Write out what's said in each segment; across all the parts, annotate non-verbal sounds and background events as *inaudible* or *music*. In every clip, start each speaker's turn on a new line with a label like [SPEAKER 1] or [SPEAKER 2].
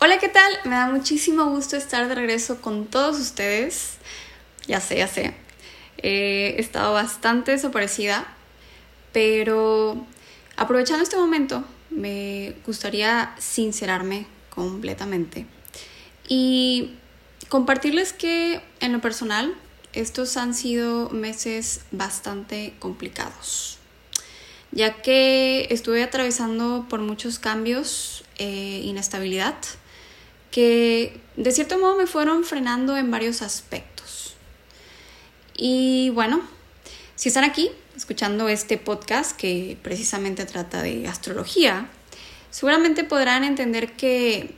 [SPEAKER 1] Hola, ¿qué tal? Me da muchísimo gusto estar de regreso con todos ustedes. Ya sé, ya sé. he estado bastante desaparecida, pero aprovechando este momento, me gustaría sincerarme completamente y compartirles que en lo personal estos han sido meses bastante complicados, ya que estuve atravesando por muchos cambios, e inestabilidad, que de cierto modo me fueron frenando en varios aspectos. Y bueno, si están aquí escuchando este podcast que precisamente trata de astrología, seguramente podrán entender que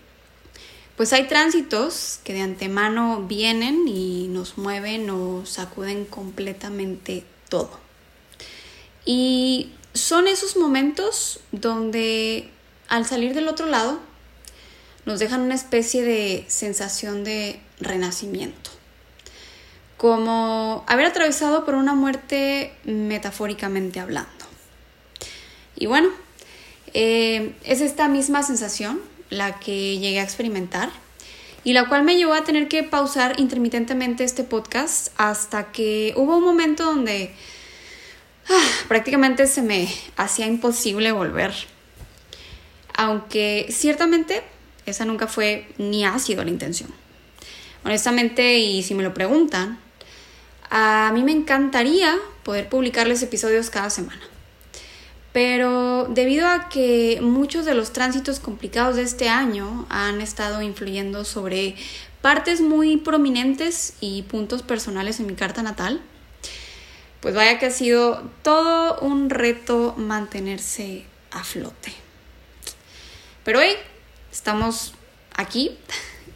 [SPEAKER 1] pues hay tránsitos que de antemano vienen y nos mueven o sacuden completamente todo. Y son esos momentos donde al salir del otro lado nos dejan una especie de sensación de renacimiento, como haber atravesado por una muerte metafóricamente hablando. Y bueno, eh, es esta misma sensación la que llegué a experimentar y la cual me llevó a tener que pausar intermitentemente este podcast hasta que hubo un momento donde ah, prácticamente se me hacía imposible volver. Aunque ciertamente esa nunca fue ni ha sido la intención. Honestamente, y si me lo preguntan, a mí me encantaría poder publicarles episodios cada semana. Pero debido a que muchos de los tránsitos complicados de este año han estado influyendo sobre partes muy prominentes y puntos personales en mi carta natal, pues vaya que ha sido todo un reto mantenerse a flote. Pero hoy estamos aquí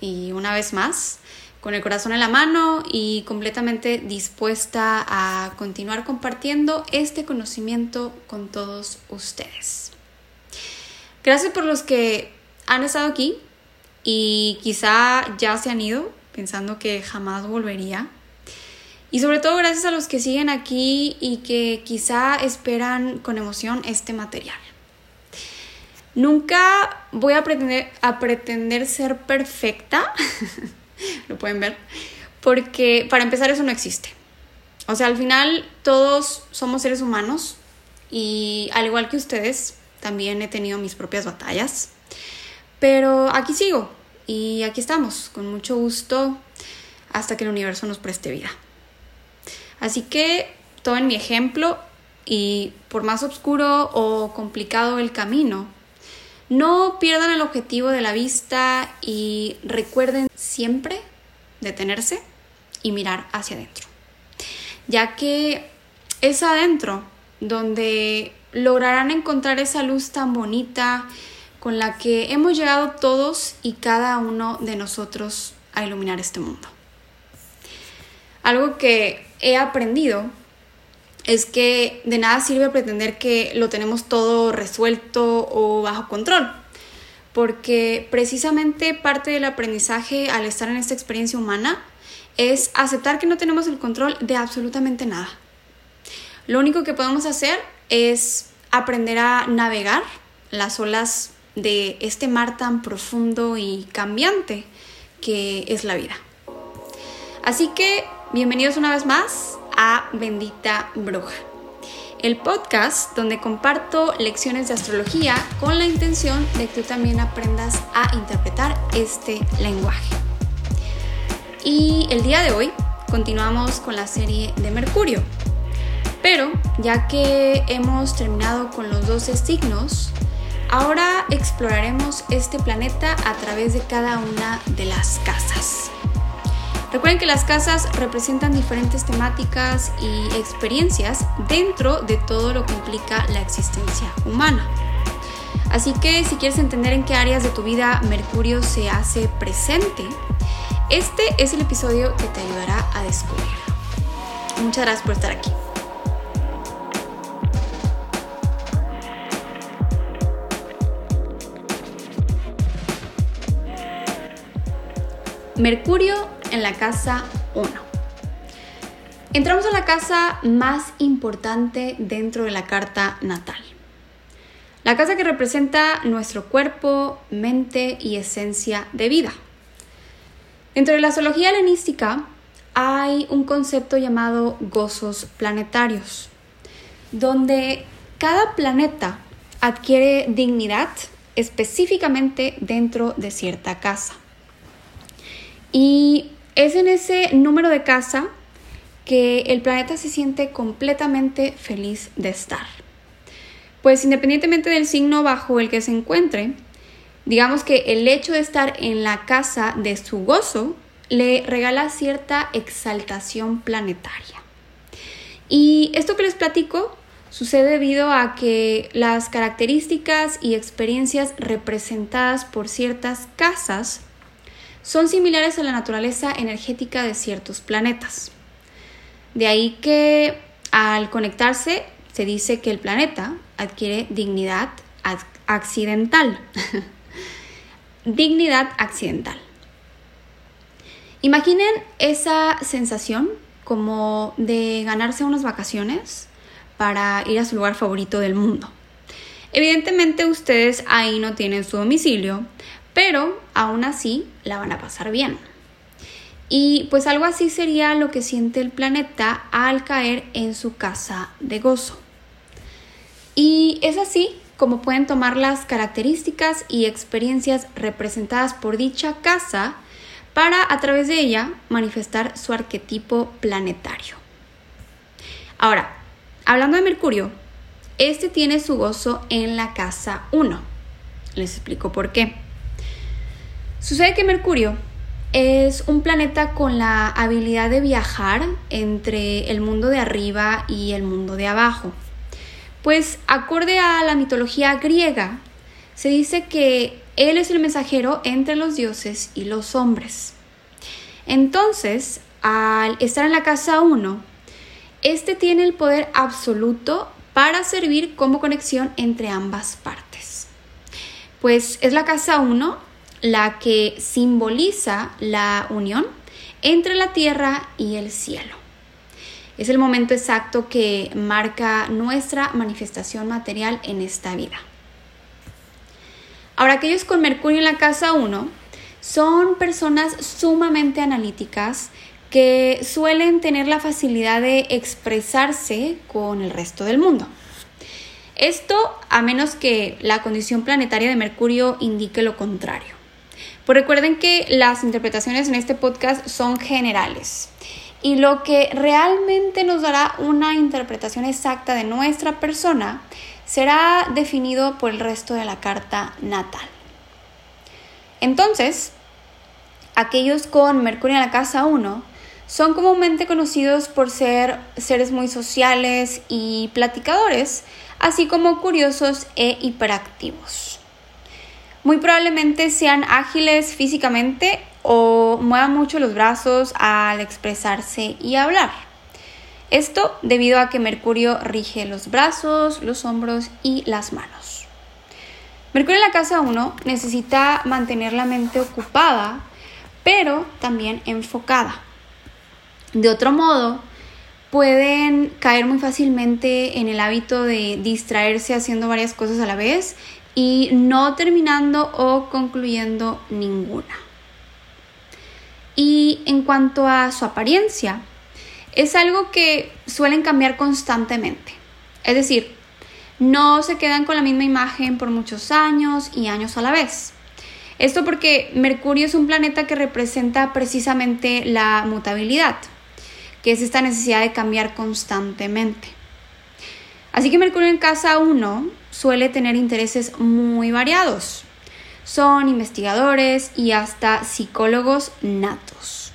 [SPEAKER 1] y una vez más con el corazón en la mano y completamente dispuesta a continuar compartiendo este conocimiento con todos ustedes. Gracias por los que han estado aquí y quizá ya se han ido pensando que jamás volvería. Y sobre todo gracias a los que siguen aquí y que quizá esperan con emoción este material. Nunca voy a pretender, a pretender ser perfecta, *laughs* lo pueden ver, porque para empezar eso no existe. O sea, al final todos somos seres humanos y al igual que ustedes, también he tenido mis propias batallas. Pero aquí sigo y aquí estamos, con mucho gusto, hasta que el universo nos preste vida. Así que tomen mi ejemplo y por más oscuro o complicado el camino, no pierdan el objetivo de la vista y recuerden siempre detenerse y mirar hacia adentro, ya que es adentro donde lograrán encontrar esa luz tan bonita con la que hemos llegado todos y cada uno de nosotros a iluminar este mundo. Algo que he aprendido es que de nada sirve pretender que lo tenemos todo resuelto o bajo control, porque precisamente parte del aprendizaje al estar en esta experiencia humana es aceptar que no tenemos el control de absolutamente nada. Lo único que podemos hacer es aprender a navegar las olas de este mar tan profundo y cambiante que es la vida. Así que bienvenidos una vez más a Bendita Bruja, el podcast donde comparto lecciones de astrología con la intención de que tú también aprendas a interpretar este lenguaje. Y el día de hoy continuamos con la serie de Mercurio. Pero ya que hemos terminado con los 12 signos, ahora exploraremos este planeta a través de cada una de las casas. Recuerden que las casas representan diferentes temáticas y experiencias dentro de todo lo que implica la existencia humana. Así que si quieres entender en qué áreas de tu vida Mercurio se hace presente, este es el episodio que te ayudará a descubrir. Muchas gracias por estar aquí. Mercurio en la casa 1. Entramos a la casa más importante dentro de la carta natal. la casa que representa nuestro cuerpo, mente y esencia de vida. Dentro de la zoología helenística hay un concepto llamado gozos planetarios, donde cada planeta adquiere dignidad específicamente dentro de cierta casa. Y es en ese número de casa que el planeta se siente completamente feliz de estar. Pues independientemente del signo bajo el que se encuentre, digamos que el hecho de estar en la casa de su gozo le regala cierta exaltación planetaria. Y esto que les platico sucede debido a que las características y experiencias representadas por ciertas casas son similares a la naturaleza energética de ciertos planetas. De ahí que al conectarse se dice que el planeta adquiere dignidad accidental. *laughs* dignidad accidental. Imaginen esa sensación como de ganarse unas vacaciones para ir a su lugar favorito del mundo. Evidentemente ustedes ahí no tienen su domicilio, pero aún así la van a pasar bien. Y pues algo así sería lo que siente el planeta al caer en su casa de gozo. Y es así como pueden tomar las características y experiencias representadas por dicha casa para a través de ella manifestar su arquetipo planetario. Ahora, hablando de Mercurio, este tiene su gozo en la casa 1. Les explico por qué. Sucede que Mercurio es un planeta con la habilidad de viajar entre el mundo de arriba y el mundo de abajo. Pues acorde a la mitología griega, se dice que él es el mensajero entre los dioses y los hombres. Entonces, al estar en la casa 1, este tiene el poder absoluto para servir como conexión entre ambas partes. Pues es la casa 1 la que simboliza la unión entre la tierra y el cielo. Es el momento exacto que marca nuestra manifestación material en esta vida. Ahora, aquellos con Mercurio en la casa 1 son personas sumamente analíticas que suelen tener la facilidad de expresarse con el resto del mundo. Esto a menos que la condición planetaria de Mercurio indique lo contrario. Pues recuerden que las interpretaciones en este podcast son generales y lo que realmente nos dará una interpretación exacta de nuestra persona será definido por el resto de la carta natal. Entonces, aquellos con Mercurio en la casa 1 son comúnmente conocidos por ser seres muy sociales y platicadores, así como curiosos e hiperactivos muy probablemente sean ágiles físicamente o muevan mucho los brazos al expresarse y hablar. Esto debido a que Mercurio rige los brazos, los hombros y las manos. Mercurio en la casa 1 necesita mantener la mente ocupada, pero también enfocada. De otro modo, pueden caer muy fácilmente en el hábito de distraerse haciendo varias cosas a la vez y no terminando o concluyendo ninguna. Y en cuanto a su apariencia, es algo que suelen cambiar constantemente. Es decir, no se quedan con la misma imagen por muchos años y años a la vez. Esto porque Mercurio es un planeta que representa precisamente la mutabilidad, que es esta necesidad de cambiar constantemente. Así que Mercurio en casa 1 suele tener intereses muy variados. Son investigadores y hasta psicólogos natos.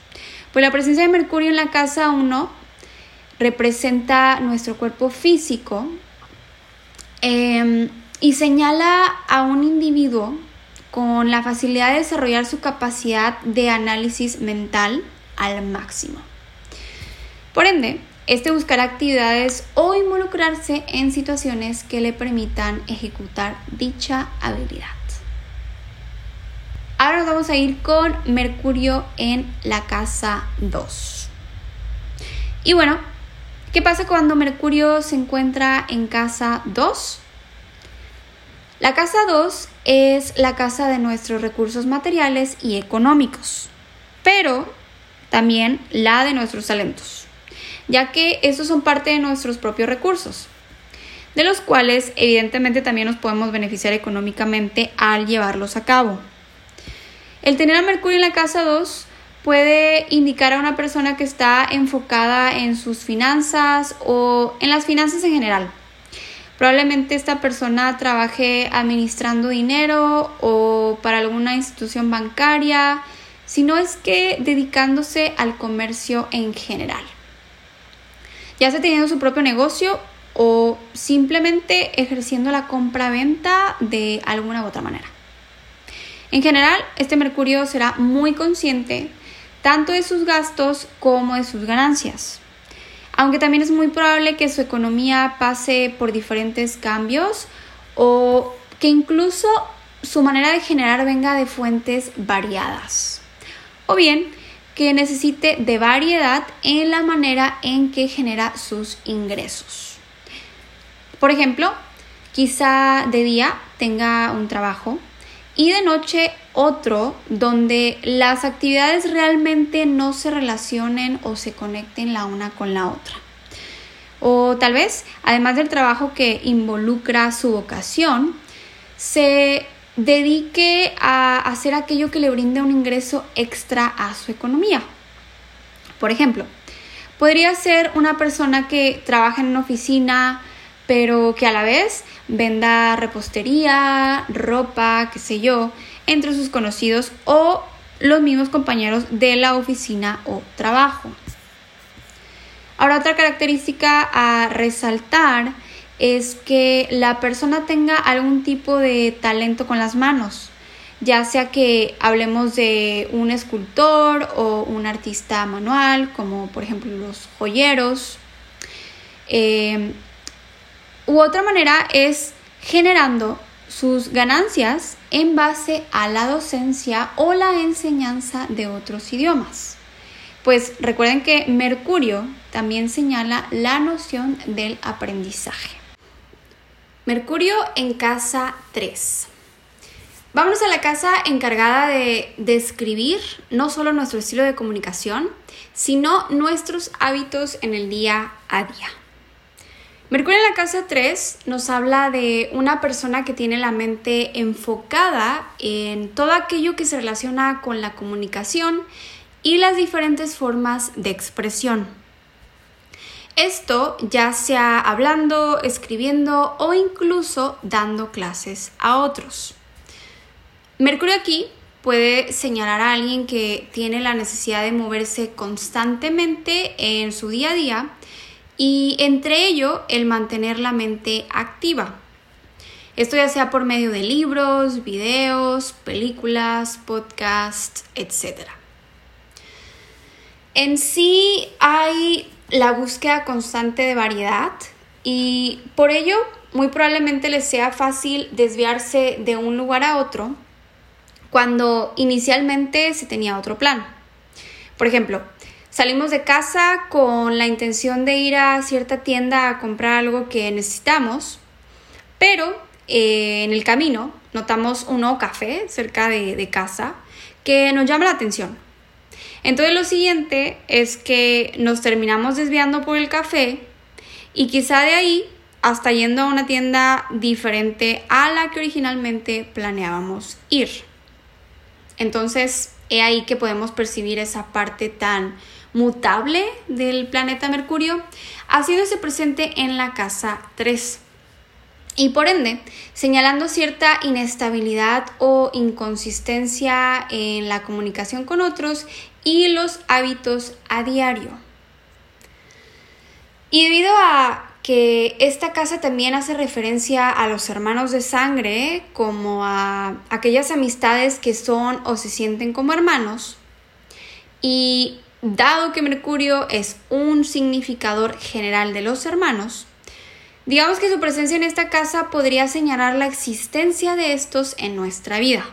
[SPEAKER 1] Pues la presencia de Mercurio en la casa 1 representa nuestro cuerpo físico em, y señala a un individuo con la facilidad de desarrollar su capacidad de análisis mental al máximo. Por ende, este buscará actividades o involucrarse en situaciones que le permitan ejecutar dicha habilidad. Ahora vamos a ir con Mercurio en la casa 2. Y bueno, ¿qué pasa cuando Mercurio se encuentra en casa 2? La casa 2 es la casa de nuestros recursos materiales y económicos, pero también la de nuestros talentos, ya que estos son parte de nuestros propios recursos, de los cuales evidentemente también nos podemos beneficiar económicamente al llevarlos a cabo. El tener a Mercurio en la casa 2 puede indicar a una persona que está enfocada en sus finanzas o en las finanzas en general. Probablemente esta persona trabaje administrando dinero o para alguna institución bancaria, sino es que dedicándose al comercio en general. Ya sea teniendo su propio negocio o simplemente ejerciendo la compra-venta de alguna u otra manera. En general, este Mercurio será muy consciente tanto de sus gastos como de sus ganancias. Aunque también es muy probable que su economía pase por diferentes cambios o que incluso su manera de generar venga de fuentes variadas. O bien que necesite de variedad en la manera en que genera sus ingresos. Por ejemplo, quizá de día tenga un trabajo y de noche otro donde las actividades realmente no se relacionen o se conecten la una con la otra. O tal vez, además del trabajo que involucra su vocación, se dedique a hacer aquello que le brinde un ingreso extra a su economía. Por ejemplo, podría ser una persona que trabaja en una oficina, pero que a la vez venda repostería, ropa, qué sé yo, entre sus conocidos o los mismos compañeros de la oficina o trabajo. Ahora otra característica a resaltar es que la persona tenga algún tipo de talento con las manos, ya sea que hablemos de un escultor o un artista manual, como por ejemplo los joyeros. Eh, U otra manera es generando sus ganancias en base a la docencia o la enseñanza de otros idiomas. Pues recuerden que Mercurio también señala la noción del aprendizaje. Mercurio en casa 3. Vámonos a la casa encargada de describir no solo nuestro estilo de comunicación, sino nuestros hábitos en el día a día. Mercurio en la casa 3 nos habla de una persona que tiene la mente enfocada en todo aquello que se relaciona con la comunicación y las diferentes formas de expresión. Esto ya sea hablando, escribiendo o incluso dando clases a otros. Mercurio aquí puede señalar a alguien que tiene la necesidad de moverse constantemente en su día a día y entre ello el mantener la mente activa. Esto ya sea por medio de libros, videos, películas, podcasts, etc. En sí hay la búsqueda constante de variedad y por ello muy probablemente les sea fácil desviarse de un lugar a otro cuando inicialmente se tenía otro plan. Por ejemplo, Salimos de casa con la intención de ir a cierta tienda a comprar algo que necesitamos, pero eh, en el camino notamos un nuevo café cerca de, de casa que nos llama la atención. Entonces lo siguiente es que nos terminamos desviando por el café y quizá de ahí hasta yendo a una tienda diferente a la que originalmente planeábamos ir. Entonces, he ahí que podemos percibir esa parte tan mutable del planeta Mercurio, haciéndose presente en la casa 3 y por ende señalando cierta inestabilidad o inconsistencia en la comunicación con otros y los hábitos a diario. Y debido a que esta casa también hace referencia a los hermanos de sangre, como a aquellas amistades que son o se sienten como hermanos, y Dado que Mercurio es un significador general de los hermanos, digamos que su presencia en esta casa podría señalar la existencia de estos en nuestra vida.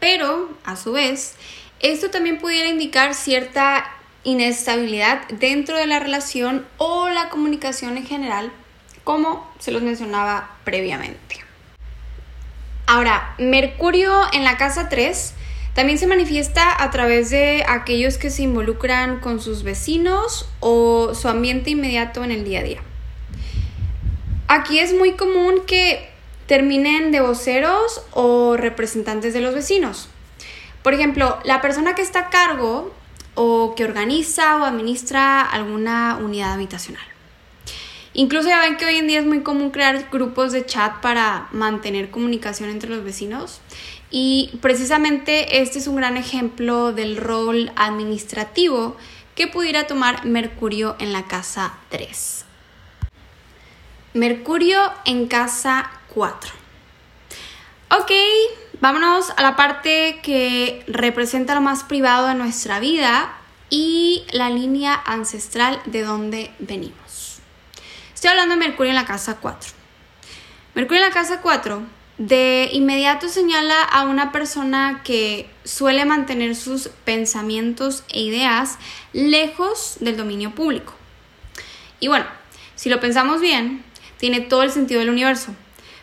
[SPEAKER 1] Pero, a su vez, esto también pudiera indicar cierta inestabilidad dentro de la relación o la comunicación en general, como se los mencionaba previamente. Ahora, Mercurio en la casa 3 también se manifiesta a través de aquellos que se involucran con sus vecinos o su ambiente inmediato en el día a día. Aquí es muy común que terminen de voceros o representantes de los vecinos. Por ejemplo, la persona que está a cargo o que organiza o administra alguna unidad habitacional. Incluso ya ven que hoy en día es muy común crear grupos de chat para mantener comunicación entre los vecinos. Y precisamente este es un gran ejemplo del rol administrativo que pudiera tomar Mercurio en la casa 3. Mercurio en casa 4. Ok, vámonos a la parte que representa lo más privado de nuestra vida y la línea ancestral de donde venimos. Estoy hablando de Mercurio en la casa 4. Mercurio en la casa 4 de inmediato señala a una persona que suele mantener sus pensamientos e ideas lejos del dominio público. Y bueno, si lo pensamos bien, tiene todo el sentido del universo,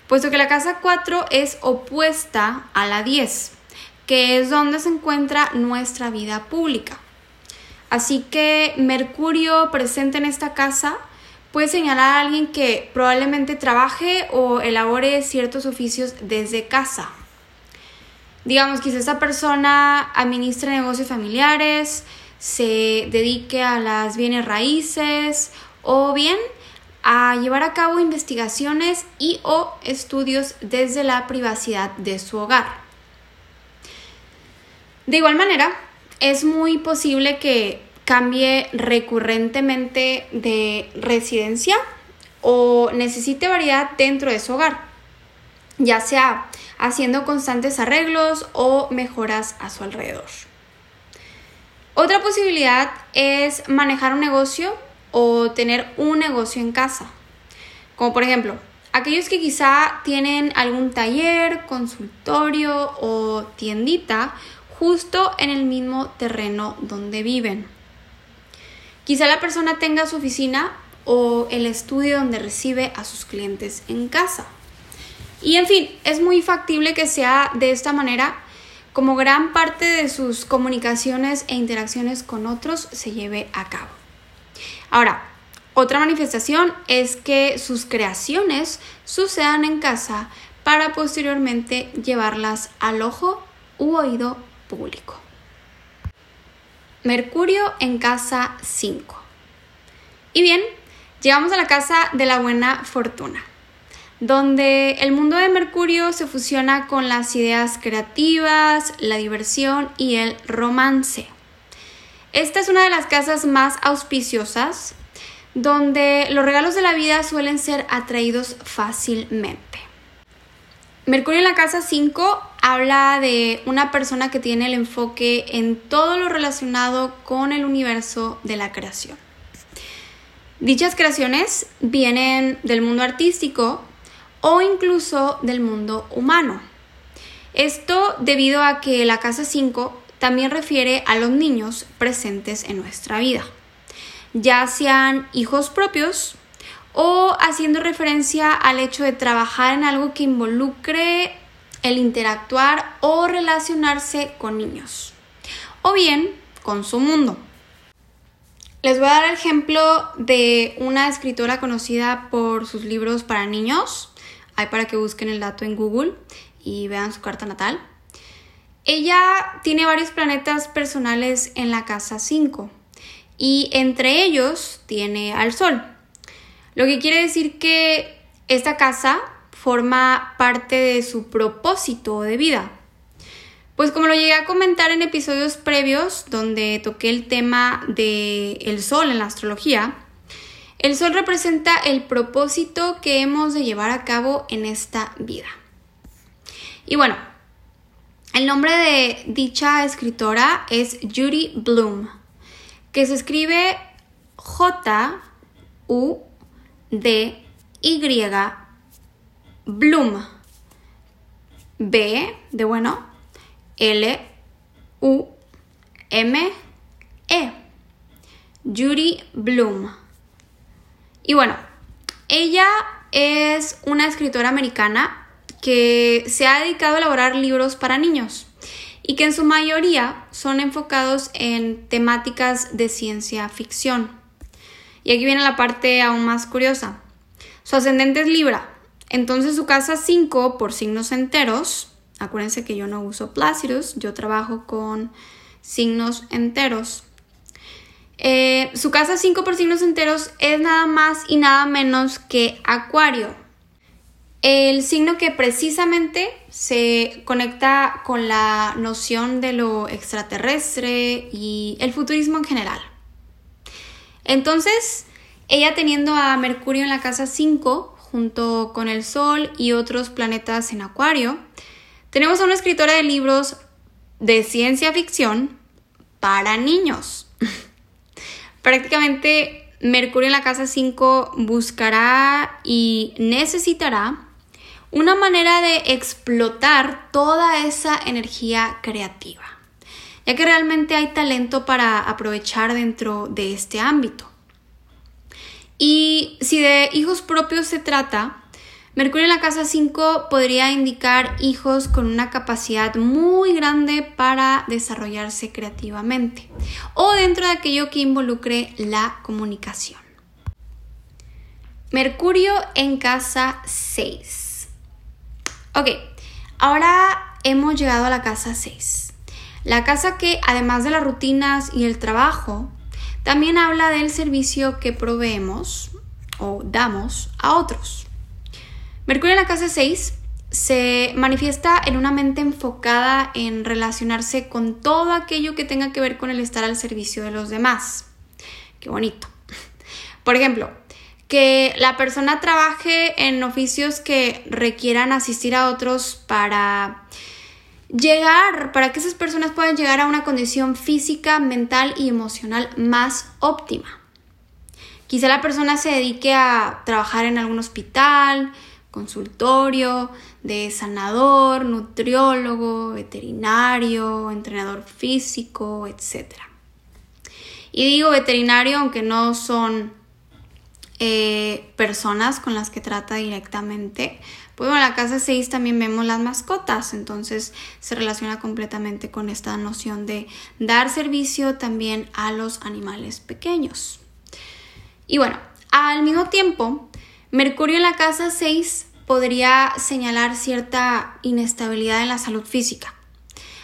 [SPEAKER 1] puesto que la casa 4 es opuesta a la 10, que es donde se encuentra nuestra vida pública. Así que Mercurio presente en esta casa puede señalar a alguien que probablemente trabaje o elabore ciertos oficios desde casa. Digamos, quizá esta persona administre negocios familiares, se dedique a las bienes raíces o bien a llevar a cabo investigaciones y o estudios desde la privacidad de su hogar. De igual manera, es muy posible que cambie recurrentemente de residencia o necesite variedad dentro de su hogar, ya sea haciendo constantes arreglos o mejoras a su alrededor. Otra posibilidad es manejar un negocio o tener un negocio en casa, como por ejemplo aquellos que quizá tienen algún taller, consultorio o tiendita justo en el mismo terreno donde viven. Quizá la persona tenga su oficina o el estudio donde recibe a sus clientes en casa. Y en fin, es muy factible que sea de esta manera como gran parte de sus comunicaciones e interacciones con otros se lleve a cabo. Ahora, otra manifestación es que sus creaciones sucedan en casa para posteriormente llevarlas al ojo u oído público. Mercurio en casa 5. Y bien, llegamos a la casa de la buena fortuna, donde el mundo de Mercurio se fusiona con las ideas creativas, la diversión y el romance. Esta es una de las casas más auspiciosas, donde los regalos de la vida suelen ser atraídos fácilmente. Mercurio en la casa 5 habla de una persona que tiene el enfoque en todo lo relacionado con el universo de la creación. Dichas creaciones vienen del mundo artístico o incluso del mundo humano. Esto debido a que la casa 5 también refiere a los niños presentes en nuestra vida, ya sean hijos propios o haciendo referencia al hecho de trabajar en algo que involucre el interactuar o relacionarse con niños, o bien con su mundo. Les voy a dar el ejemplo de una escritora conocida por sus libros para niños. Hay para que busquen el dato en Google y vean su carta natal. Ella tiene varios planetas personales en la casa 5 y entre ellos tiene al Sol. Lo que quiere decir que esta casa forma parte de su propósito de vida. Pues como lo llegué a comentar en episodios previos donde toqué el tema del el sol en la astrología, el sol representa el propósito que hemos de llevar a cabo en esta vida. Y bueno, el nombre de dicha escritora es Judy Bloom, que se escribe J U D Y Bloom B de bueno L U M E. Judy Bloom. Y bueno ella es una escritora americana que se ha dedicado a elaborar libros para niños y que en su mayoría son enfocados en temáticas de ciencia ficción. Y aquí viene la parte aún más curiosa. Su ascendente es Libra, entonces su casa 5 por signos enteros, acuérdense que yo no uso Placidus, yo trabajo con signos enteros. Eh, su casa 5 por signos enteros es nada más y nada menos que Acuario. El signo que precisamente se conecta con la noción de lo extraterrestre y el futurismo en general. Entonces, ella teniendo a Mercurio en la casa 5, junto con el Sol y otros planetas en Acuario, tenemos a una escritora de libros de ciencia ficción para niños. *laughs* Prácticamente Mercurio en la casa 5 buscará y necesitará una manera de explotar toda esa energía creativa, ya que realmente hay talento para aprovechar dentro de este ámbito. Y si de hijos propios se trata, Mercurio en la casa 5 podría indicar hijos con una capacidad muy grande para desarrollarse creativamente o dentro de aquello que involucre la comunicación. Mercurio en casa 6. Ok, ahora hemos llegado a la casa 6. La casa que, además de las rutinas y el trabajo, también habla del servicio que proveemos o damos a otros. Mercurio en la casa 6 se manifiesta en una mente enfocada en relacionarse con todo aquello que tenga que ver con el estar al servicio de los demás. Qué bonito. Por ejemplo, que la persona trabaje en oficios que requieran asistir a otros para llegar, para que esas personas puedan llegar a una condición física, mental y emocional más óptima. Quizá la persona se dedique a trabajar en algún hospital, consultorio, de sanador, nutriólogo, veterinario, entrenador físico, etc. Y digo veterinario aunque no son eh, personas con las que trata directamente. Pues bueno, en la casa 6 también vemos las mascotas, entonces se relaciona completamente con esta noción de dar servicio también a los animales pequeños. Y bueno, al mismo tiempo, Mercurio en la casa 6 podría señalar cierta inestabilidad en la salud física.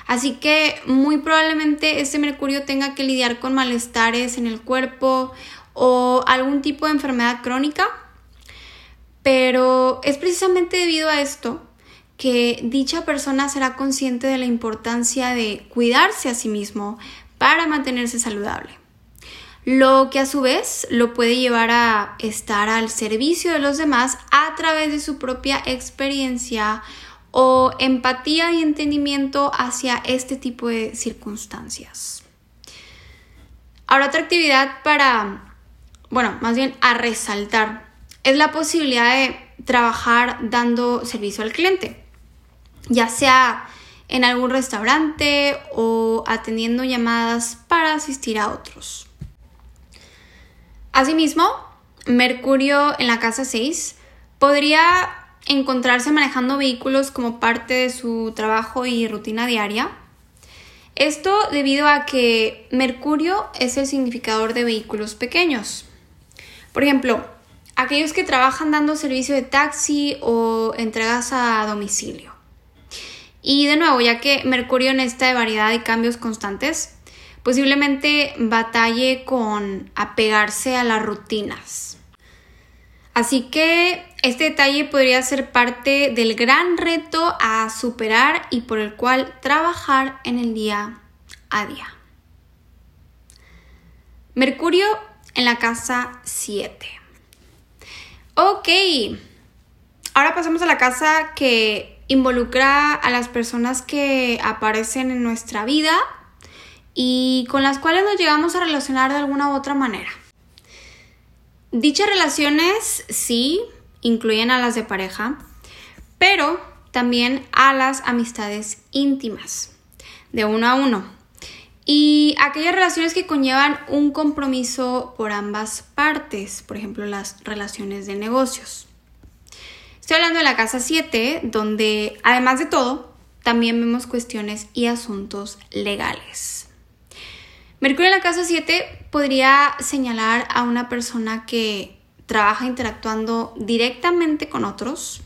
[SPEAKER 1] Así que muy probablemente este Mercurio tenga que lidiar con malestares en el cuerpo o algún tipo de enfermedad crónica, pero es precisamente debido a esto que dicha persona será consciente de la importancia de cuidarse a sí mismo para mantenerse saludable. Lo que a su vez lo puede llevar a estar al servicio de los demás a través de su propia experiencia o empatía y entendimiento hacia este tipo de circunstancias. Ahora otra actividad para bueno, más bien a resaltar, es la posibilidad de trabajar dando servicio al cliente, ya sea en algún restaurante o atendiendo llamadas para asistir a otros. Asimismo, Mercurio en la casa 6 podría encontrarse manejando vehículos como parte de su trabajo y rutina diaria. Esto debido a que Mercurio es el significador de vehículos pequeños. Por ejemplo, aquellos que trabajan dando servicio de taxi o entregas a domicilio. Y de nuevo, ya que Mercurio en esta de variedad y cambios constantes, posiblemente batalle con apegarse a las rutinas. Así que este detalle podría ser parte del gran reto a superar y por el cual trabajar en el día a día. Mercurio en la casa 7. Ok, ahora pasamos a la casa que involucra a las personas que aparecen en nuestra vida y con las cuales nos llegamos a relacionar de alguna u otra manera. Dichas relaciones sí incluyen a las de pareja, pero también a las amistades íntimas, de uno a uno y aquellas relaciones que conllevan un compromiso por ambas partes, por ejemplo las relaciones de negocios. Estoy hablando de la casa 7, donde además de todo, también vemos cuestiones y asuntos legales. Mercurio en la casa 7 podría señalar a una persona que trabaja interactuando directamente con otros,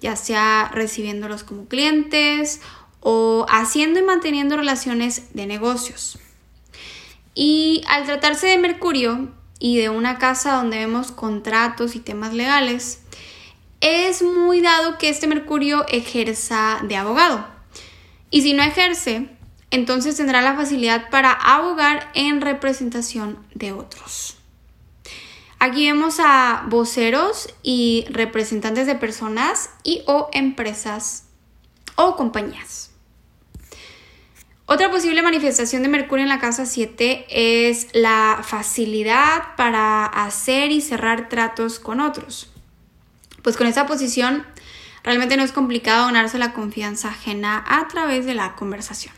[SPEAKER 1] ya sea recibiéndolos como clientes o haciendo y manteniendo relaciones de negocios. Y al tratarse de Mercurio y de una casa donde vemos contratos y temas legales, es muy dado que este Mercurio ejerza de abogado. Y si no ejerce, entonces tendrá la facilidad para abogar en representación de otros. Aquí vemos a voceros y representantes de personas y o empresas o compañías. Otra posible manifestación de Mercurio en la casa 7 es la facilidad para hacer y cerrar tratos con otros. Pues con esa posición realmente no es complicado ganarse la confianza ajena a través de la conversación.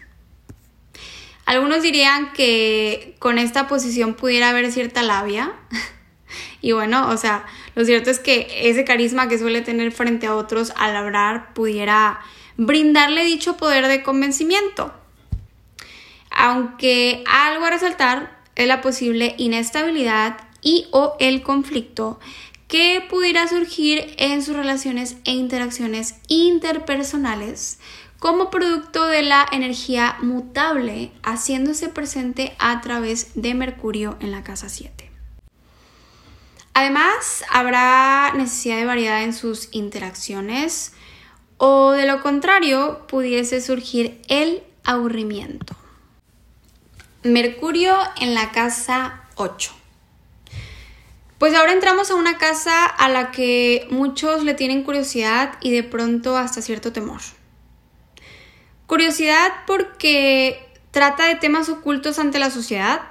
[SPEAKER 1] Algunos dirían que con esta posición pudiera haber cierta labia. *laughs* y bueno, o sea, lo cierto es que ese carisma que suele tener frente a otros al hablar pudiera brindarle dicho poder de convencimiento. Aunque algo a resaltar es la posible inestabilidad y o el conflicto que pudiera surgir en sus relaciones e interacciones interpersonales como producto de la energía mutable haciéndose presente a través de Mercurio en la casa 7. Además, habrá necesidad de variedad en sus interacciones o de lo contrario pudiese surgir el aburrimiento. Mercurio en la casa 8. Pues ahora entramos a una casa a la que muchos le tienen curiosidad y de pronto hasta cierto temor. Curiosidad porque trata de temas ocultos ante la sociedad,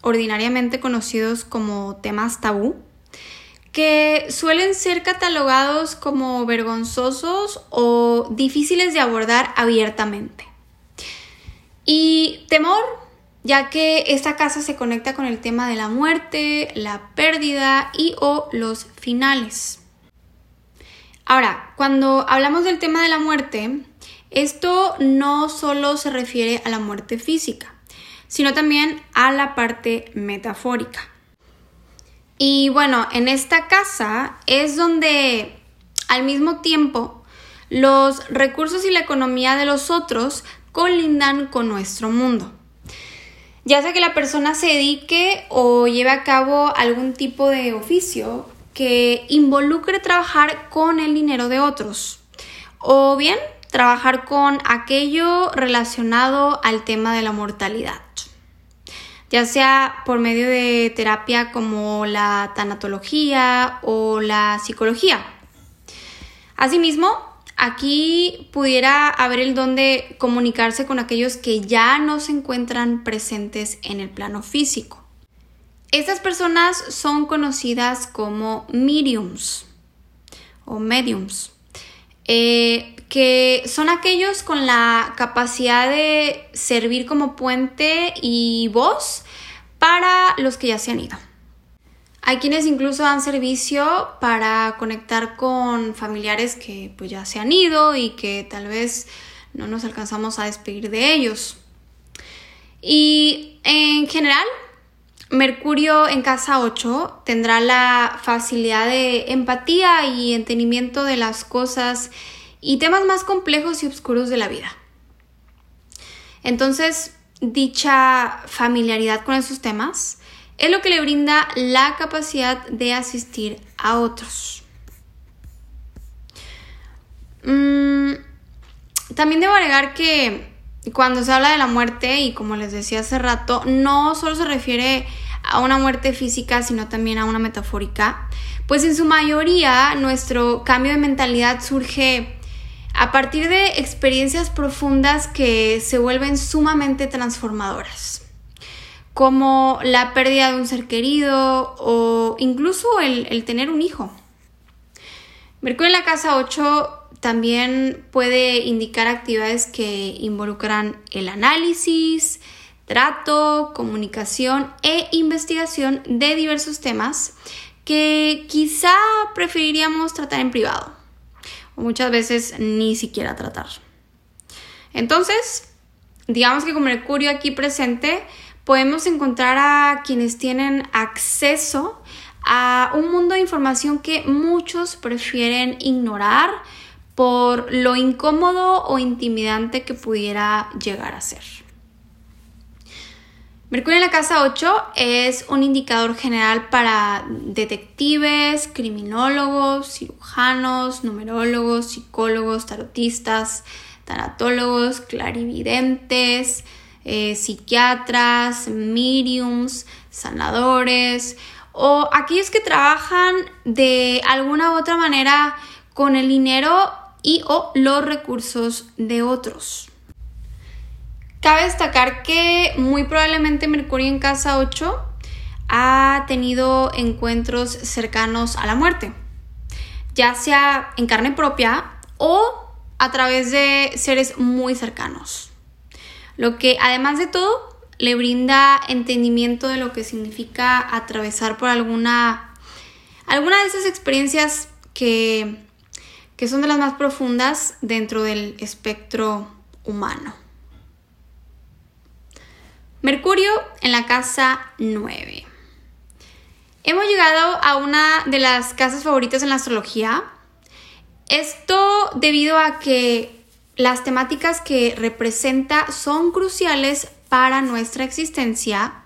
[SPEAKER 1] ordinariamente conocidos como temas tabú, que suelen ser catalogados como vergonzosos o difíciles de abordar abiertamente. Y temor, ya que esta casa se conecta con el tema de la muerte, la pérdida y o los finales. Ahora, cuando hablamos del tema de la muerte, esto no solo se refiere a la muerte física, sino también a la parte metafórica. Y bueno, en esta casa es donde al mismo tiempo los recursos y la economía de los otros colindan con nuestro mundo. Ya sea que la persona se dedique o lleve a cabo algún tipo de oficio que involucre trabajar con el dinero de otros. O bien trabajar con aquello relacionado al tema de la mortalidad, ya sea por medio de terapia como la tanatología o la psicología. Asimismo, aquí pudiera haber el don de comunicarse con aquellos que ya no se encuentran presentes en el plano físico. Estas personas son conocidas como mediums o mediums. Eh, que son aquellos con la capacidad de servir como puente y voz para los que ya se han ido. Hay quienes incluso dan servicio para conectar con familiares que pues ya se han ido y que tal vez no nos alcanzamos a despedir de ellos. Y en general, Mercurio en casa 8 tendrá la facilidad de empatía y entendimiento de las cosas y temas más complejos y oscuros de la vida. Entonces, dicha familiaridad con esos temas es lo que le brinda la capacidad de asistir a otros. Mm, también debo agregar que cuando se habla de la muerte, y como les decía hace rato, no solo se refiere a una muerte física, sino también a una metafórica, pues en su mayoría nuestro cambio de mentalidad surge a partir de experiencias profundas que se vuelven sumamente transformadoras, como la pérdida de un ser querido o incluso el, tener un hijo. Mercurio en la casa 8 también puede indicar actividades que involucran el análisis, trato, comunicación e investigación de diversos temas que quizá preferiríamos tratar en privado o muchas veces ni siquiera tratar. Entonces, digamos que con Mercurio aquí presente, podemos encontrar a quienes tienen acceso a un mundo de información que muchos prefieren ignorar por lo incómodo o intimidante que pudiera llegar a ser. Mercurio en la casa 8 es un indicador general para detectives, criminólogos, cirujanos, numerólogos, psicólogos, tarotistas, tanatólogos, clarividentes, eh, psiquiatras, mediums, sanadores o aquellos que trabajan de alguna u otra manera con el dinero y o los recursos de otros. Cabe destacar que muy probablemente Mercurio en casa 8 ha tenido encuentros cercanos a la muerte, ya sea en carne propia o a través de seres muy cercanos. Lo que además de todo le brinda entendimiento de lo que significa atravesar por alguna, alguna de esas experiencias que que son de las más profundas dentro del espectro humano. Mercurio en la casa 9. Hemos llegado a una de las casas favoritas en la astrología. Esto debido a que las temáticas que representa son cruciales para nuestra existencia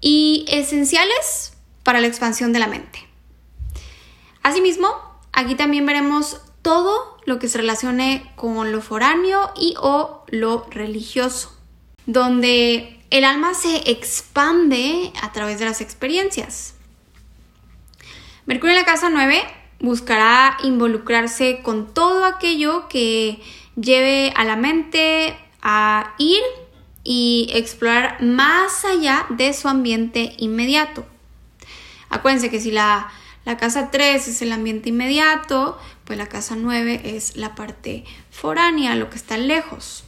[SPEAKER 1] y esenciales para la expansión de la mente. Asimismo, aquí también veremos todo lo que se relacione con lo foráneo y o lo religioso, donde el alma se expande a través de las experiencias. Mercurio en la casa 9 buscará involucrarse con todo aquello que lleve a la mente a ir y explorar más allá de su ambiente inmediato. Acuérdense que si la la casa 3 es el ambiente inmediato, pues la casa 9 es la parte foránea, lo que está lejos.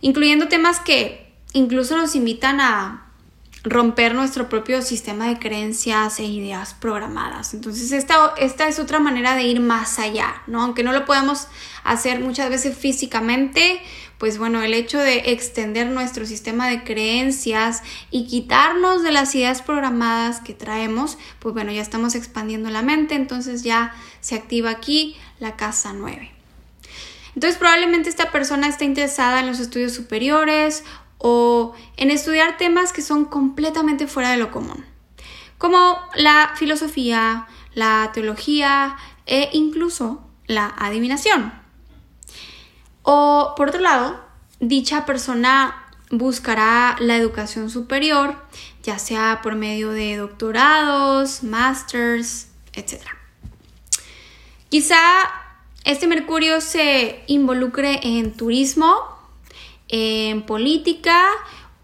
[SPEAKER 1] Incluyendo temas que incluso nos invitan a romper nuestro propio sistema de creencias e ideas programadas. Entonces, esta, esta es otra manera de ir más allá, ¿no? Aunque no lo podemos hacer muchas veces físicamente, pues bueno, el hecho de extender nuestro sistema de creencias y quitarnos de las ideas programadas que traemos, pues bueno, ya estamos expandiendo la mente, entonces ya se activa aquí la casa 9. Entonces probablemente esta persona está interesada en los estudios superiores o en estudiar temas que son completamente fuera de lo común, como la filosofía, la teología e incluso la adivinación. O por otro lado, dicha persona buscará la educación superior, ya sea por medio de doctorados, masters, etc. Quizá este Mercurio se involucre en turismo, en política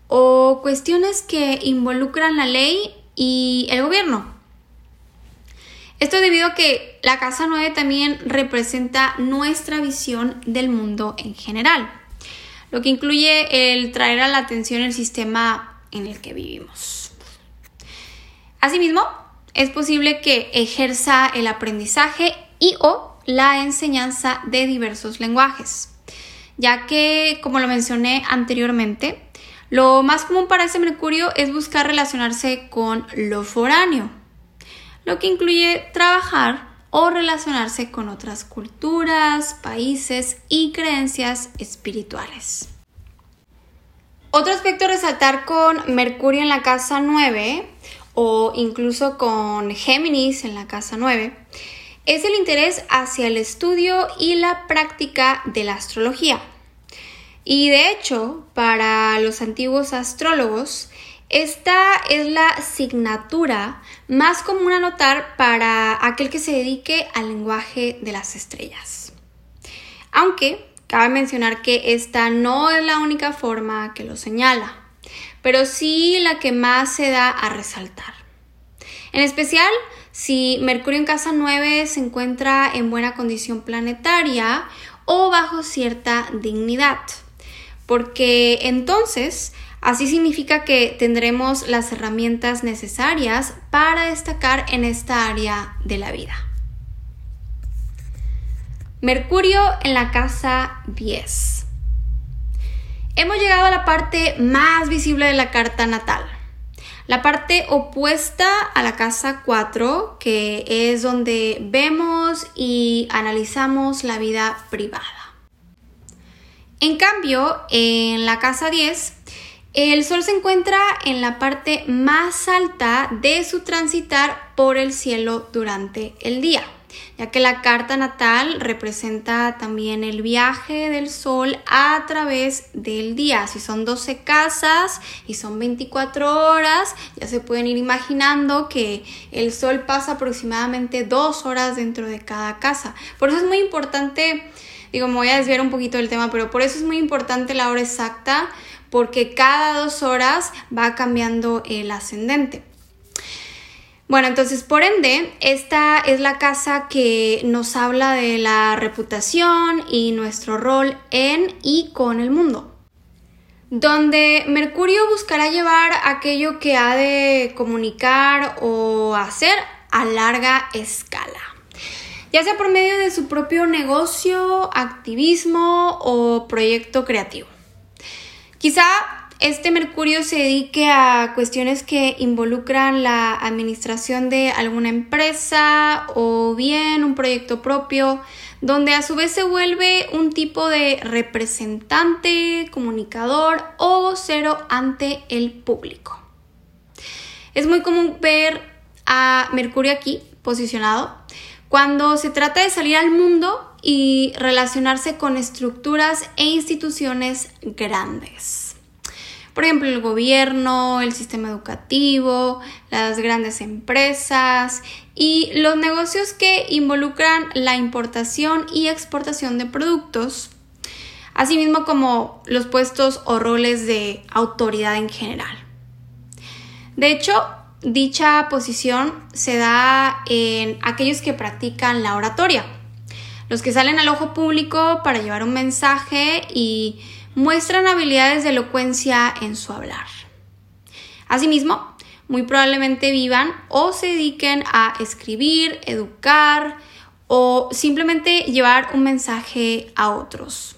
[SPEAKER 1] o cuestiones que involucran la ley y el gobierno. Esto debido a que la casa 9 también representa nuestra visión del mundo en general, lo que incluye el traer a la atención el sistema en el que vivimos. Asimismo, es posible que ejerza el aprendizaje y o la enseñanza de diversos lenguajes, ya que, como lo mencioné anteriormente, lo más común para ese Mercurio es buscar relacionarse con lo foráneo, lo que incluye trabajar o relacionarse con otras culturas, países y creencias espirituales. Otro aspecto a resaltar con Mercurio en la casa 9 o incluso con Géminis en la casa 9 es el interés hacia el estudio y la práctica de la astrología. Y de hecho, para los antiguos astrólogos, esta es la asignatura más común a notar para aquel que se dedique al lenguaje de las estrellas. Aunque cabe mencionar que esta no es la única forma que lo señala, pero sí la que más se da a resaltar. En especial, si Mercurio en casa 9 se encuentra en buena condición planetaria o bajo cierta dignidad, porque entonces Así significa que tendremos las herramientas necesarias para destacar en esta área de la vida. Mercurio en la casa 10. Hemos llegado a la parte más visible de la carta natal. La parte opuesta a la casa 4, que es donde vemos y analizamos la vida privada. En cambio, en la casa 10, el Sol se encuentra en la parte más alta de su transitar por el cielo durante el día ya que la carta natal representa también el viaje del sol a través del día. Si son 12 casas y son 24 horas, ya se pueden ir imaginando que el sol pasa aproximadamente dos horas dentro de cada casa. Por eso es muy importante, digo, me voy a desviar un poquito del tema, pero por eso es muy importante la hora exacta, porque cada dos horas va cambiando el ascendente. Bueno, entonces por ende, esta es la casa que nos habla de la reputación y nuestro rol en y con el mundo. Donde Mercurio buscará llevar aquello que ha de comunicar o hacer a larga escala, ya sea por medio de su propio negocio, activismo o proyecto creativo. Quizá este Mercurio se dedique a cuestiones que involucran la administración de alguna empresa o bien un proyecto propio, donde a su vez se vuelve un tipo de representante, comunicador o vocero ante el público. Es muy común ver a Mercurio aquí posicionado cuando se trata de salir al mundo y relacionarse con estructuras e instituciones grandes. Por ejemplo, el gobierno, el sistema educativo, las grandes empresas y los negocios que involucran la importación y exportación de productos, asimismo como los puestos o roles de autoridad en general. De hecho, dicha posición se da en aquellos que practican la oratoria, los que salen al ojo público para llevar un mensaje y muestran habilidades de elocuencia en su hablar. Asimismo, muy probablemente vivan o se dediquen a escribir, educar o simplemente llevar un mensaje a otros.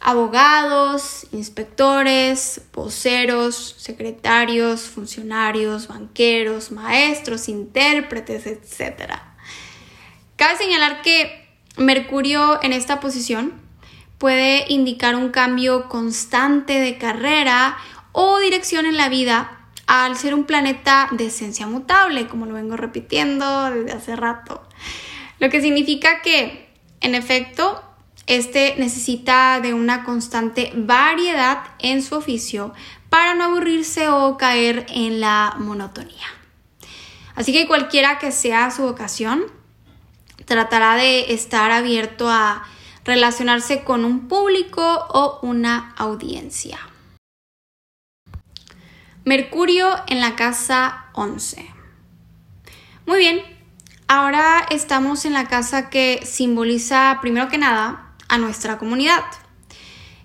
[SPEAKER 1] Abogados, inspectores, voceros, secretarios, funcionarios, banqueros, maestros, intérpretes, etc. Cabe señalar que Mercurio en esta posición puede indicar un cambio constante de carrera o dirección en la vida al ser un planeta de esencia mutable, como lo vengo repitiendo desde hace rato. Lo que significa que, en efecto, este necesita de una constante variedad en su oficio para no aburrirse o caer en la monotonía. Así que cualquiera que sea su vocación, tratará de estar abierto a relacionarse con un público o una audiencia. Mercurio en la casa 11. Muy bien, ahora estamos en la casa que simboliza primero que nada a nuestra comunidad.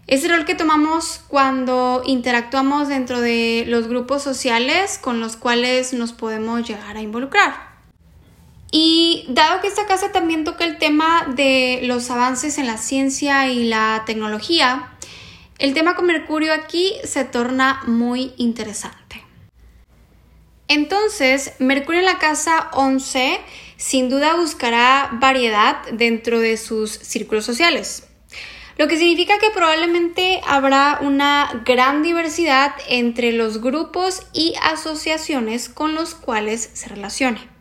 [SPEAKER 1] Es el rol que tomamos cuando interactuamos dentro de los grupos sociales con los cuales nos podemos llegar a involucrar. Y dado que esta casa también toca el tema de los avances en la ciencia y la tecnología, el tema con Mercurio aquí se torna muy interesante. Entonces, Mercurio en la casa 11 sin duda buscará variedad dentro de sus círculos sociales, lo que significa que probablemente habrá una gran diversidad entre los grupos y asociaciones con los cuales se relacione.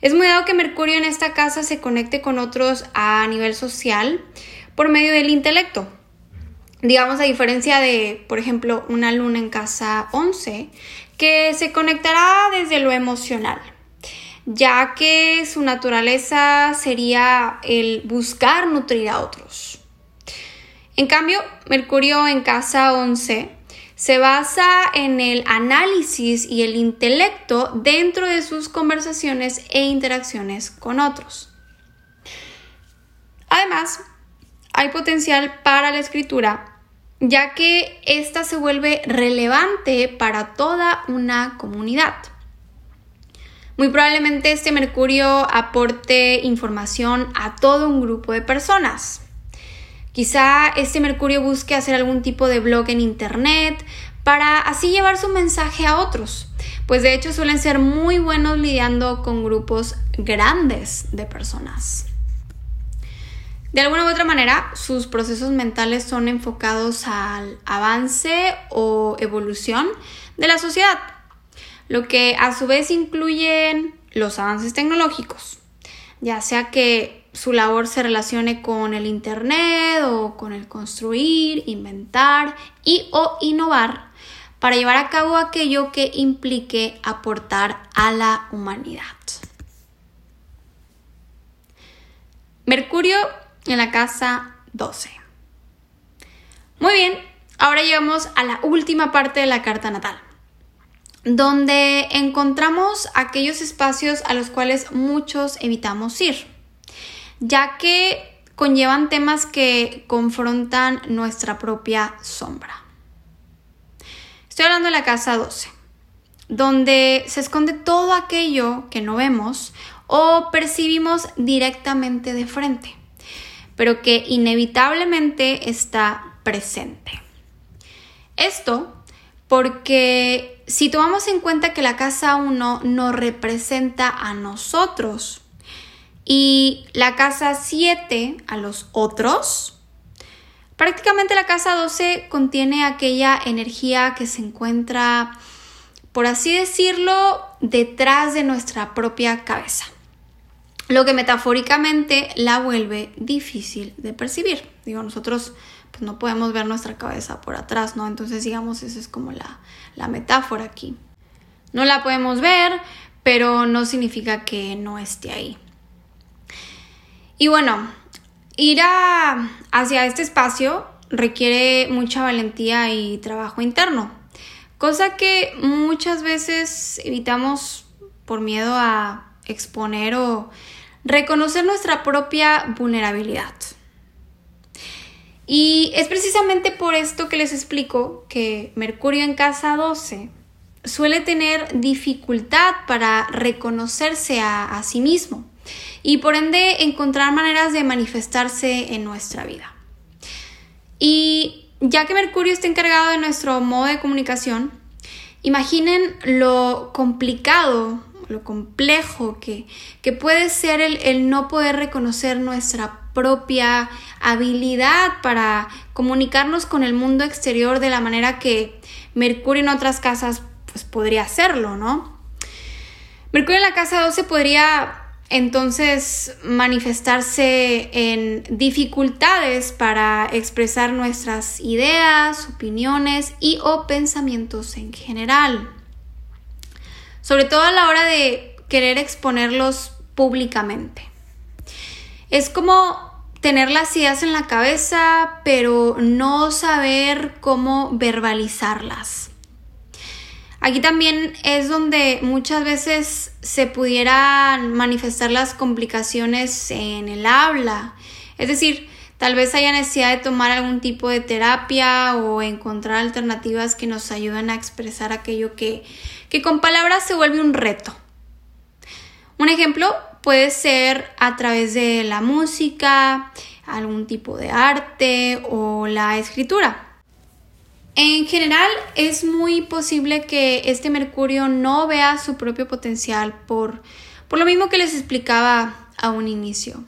[SPEAKER 1] Es muy dado que Mercurio en esta casa se conecte con otros a nivel social por medio del intelecto. Digamos, a diferencia de, por ejemplo, una luna en casa 11, que se conectará desde lo emocional, ya que su naturaleza sería el buscar nutrir a otros. En cambio, Mercurio en casa 11 se basa en el análisis y el intelecto dentro de sus conversaciones e interacciones con otros. Además, hay potencial para la escritura, ya que ésta se vuelve relevante para toda una comunidad. Muy probablemente este Mercurio aporte información a todo un grupo de personas. Quizá este Mercurio busque hacer algún tipo de blog en Internet para así llevar su mensaje a otros, pues de hecho suelen ser muy buenos lidiando con grupos grandes de personas. De alguna u otra manera, sus procesos mentales son enfocados al avance o evolución de la sociedad, lo que a su vez incluyen los avances tecnológicos, ya sea que su labor se relacione con el Internet o con el construir, inventar y o innovar para llevar a cabo aquello que implique aportar a la humanidad. Mercurio en la casa 12. Muy bien, ahora llegamos a la última parte de la carta natal, donde encontramos aquellos espacios a los cuales muchos evitamos ir ya que conllevan temas que confrontan nuestra propia sombra. Estoy hablando de la casa 12, donde se esconde todo aquello que no vemos o percibimos directamente de frente, pero que inevitablemente está presente. Esto porque si tomamos en cuenta que la casa 1 nos representa a nosotros, y la casa 7 a los otros. Prácticamente la casa 12 contiene aquella energía que se encuentra, por así decirlo, detrás de nuestra propia cabeza, lo que metafóricamente la vuelve difícil de percibir. Digo, nosotros pues, no podemos ver nuestra cabeza por atrás, ¿no? Entonces, digamos, esa es como la, la metáfora aquí. No la podemos ver, pero no significa que no esté ahí. Y bueno, ir hacia este espacio requiere mucha valentía y trabajo interno, cosa que muchas veces evitamos por miedo a exponer o reconocer nuestra propia vulnerabilidad. Y es precisamente por esto que les explico que Mercurio en casa 12 suele tener dificultad para reconocerse a sí mismo y por ende encontrar maneras de manifestarse en nuestra vida. Y ya que Mercurio está encargado de nuestro modo de comunicación, imaginen lo complicado, lo complejo que, puede ser el, el no poder reconocer nuestra propia habilidad para comunicarnos con el mundo exterior de la manera que Mercurio en otras casas pues podría hacerlo, ¿no? Mercurio en la casa 12 podría entonces manifestarse en dificultades para expresar nuestras ideas, opiniones y o pensamientos en general. Sobre todo a la hora de querer exponerlos públicamente. Es como tener las ideas en la cabeza, pero no saber cómo verbalizarlas. Aquí también es donde muchas veces se pudieran manifestar las complicaciones en el habla. Es decir, tal vez haya necesidad de tomar algún tipo de terapia o encontrar alternativas que nos ayuden a expresar aquello que, que con palabras se vuelve un reto. Un ejemplo puede ser a través de la música, algún tipo de arte o la escritura. En general es muy posible que este Mercurio no vea su propio potencial por, por lo mismo que les explicaba a un inicio.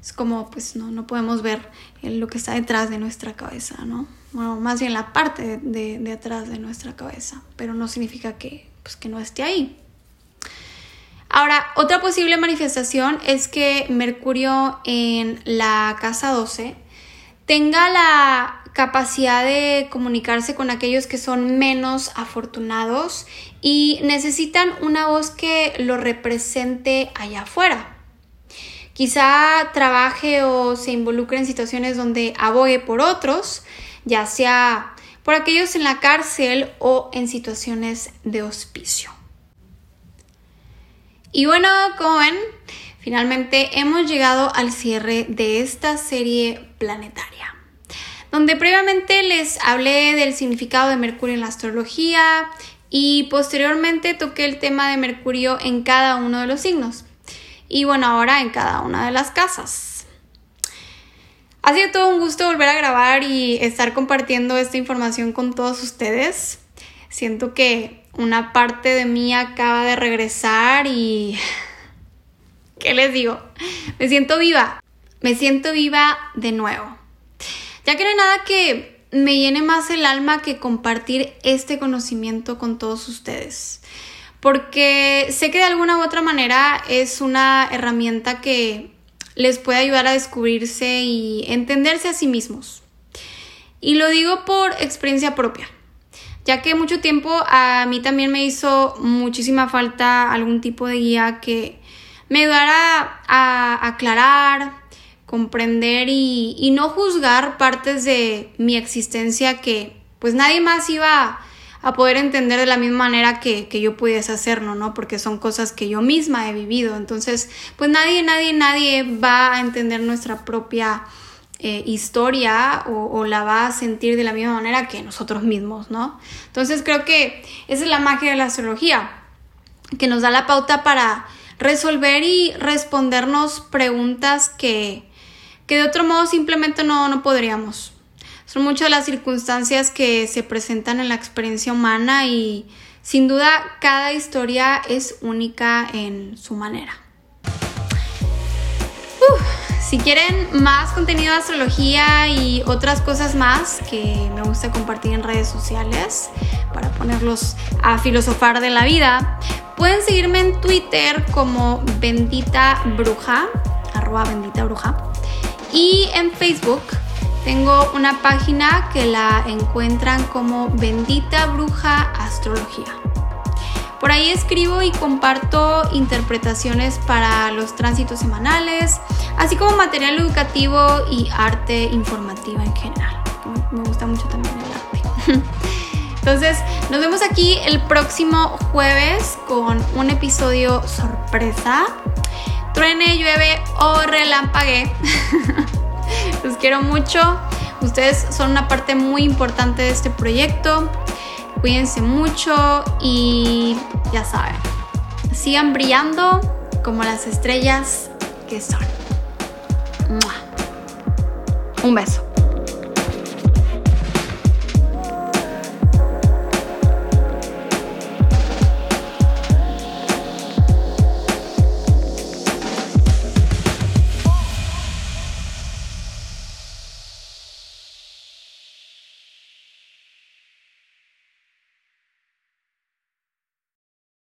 [SPEAKER 1] Es como, pues no, no podemos ver lo que está detrás de nuestra cabeza, ¿no? Bueno, más bien la parte de, de atrás de nuestra cabeza, pero no significa que, pues, que no esté ahí. Ahora, otra posible manifestación es que Mercurio en la casa 12 tenga la capacidad de comunicarse con aquellos que son menos afortunados y necesitan una voz que lo represente allá afuera. Quizá trabaje o se involucre en situaciones donde abogue por otros, ya sea por aquellos en la cárcel o en situaciones de hospicio. Y bueno, como ven, finalmente hemos llegado al cierre de esta serie planetaria donde previamente les hablé del significado de Mercurio en la astrología, y posteriormente toqué el tema de Mercurio en cada uno de los signos. Y bueno, ahora en cada una de las casas. Ha sido todo un gusto volver a grabar y estar compartiendo esta información con todos ustedes. Siento que una parte de mí acaba de regresar y... *laughs* ¿Qué les digo? Me siento viva. Me siento viva de nuevo. Ya que no hay nada que me llene más el alma que compartir este conocimiento con todos ustedes. Porque sé que de alguna u otra manera es una herramienta que les puede ayudar a descubrirse y entenderse a sí mismos. Y lo digo por experiencia propia, ya que mucho tiempo a mí también me hizo muchísima falta algún tipo de guía que me ayudara a aclarar, comprender y, no juzgar partes de mi existencia que pues nadie más iba a, poder entender de la misma manera que, yo pudiese hacerlo, ¿no? Porque son cosas que yo misma he vivido. Entonces, pues nadie, nadie, nadie va a entender nuestra propia eh, historia o, o, la va a sentir de la misma manera que nosotros mismos, ¿no? Entonces creo que esa es la magia de la astrología, que nos da la pauta para resolver y respondernos preguntas que, que de otro modo simplemente no, no podríamos. Son muchas las circunstancias que se presentan en la experiencia humana y sin duda cada historia es única en su manera. si quieren más contenido de astrología y otras cosas más que me gusta compartir en redes sociales para ponerlos a filosofar de la vida, pueden seguirme en Twitter como bendita bruja, arroba bendita bruja y en Facebook tengo una página que la encuentran como Bendita Bruja Astrología. Por ahí escribo y comparto interpretaciones para los tránsitos semanales, así como material educativo y arte informativa en general. Me gusta mucho también el arte. *laughs* Entonces, nos vemos aquí el próximo jueves con un episodio sorpresa truene, llueve o relampague. *laughs* Los quiero mucho. Ustedes son una parte muy importante de este proyecto. Cuídense mucho y ya saben, sigan brillando como las estrellas que son. Un beso.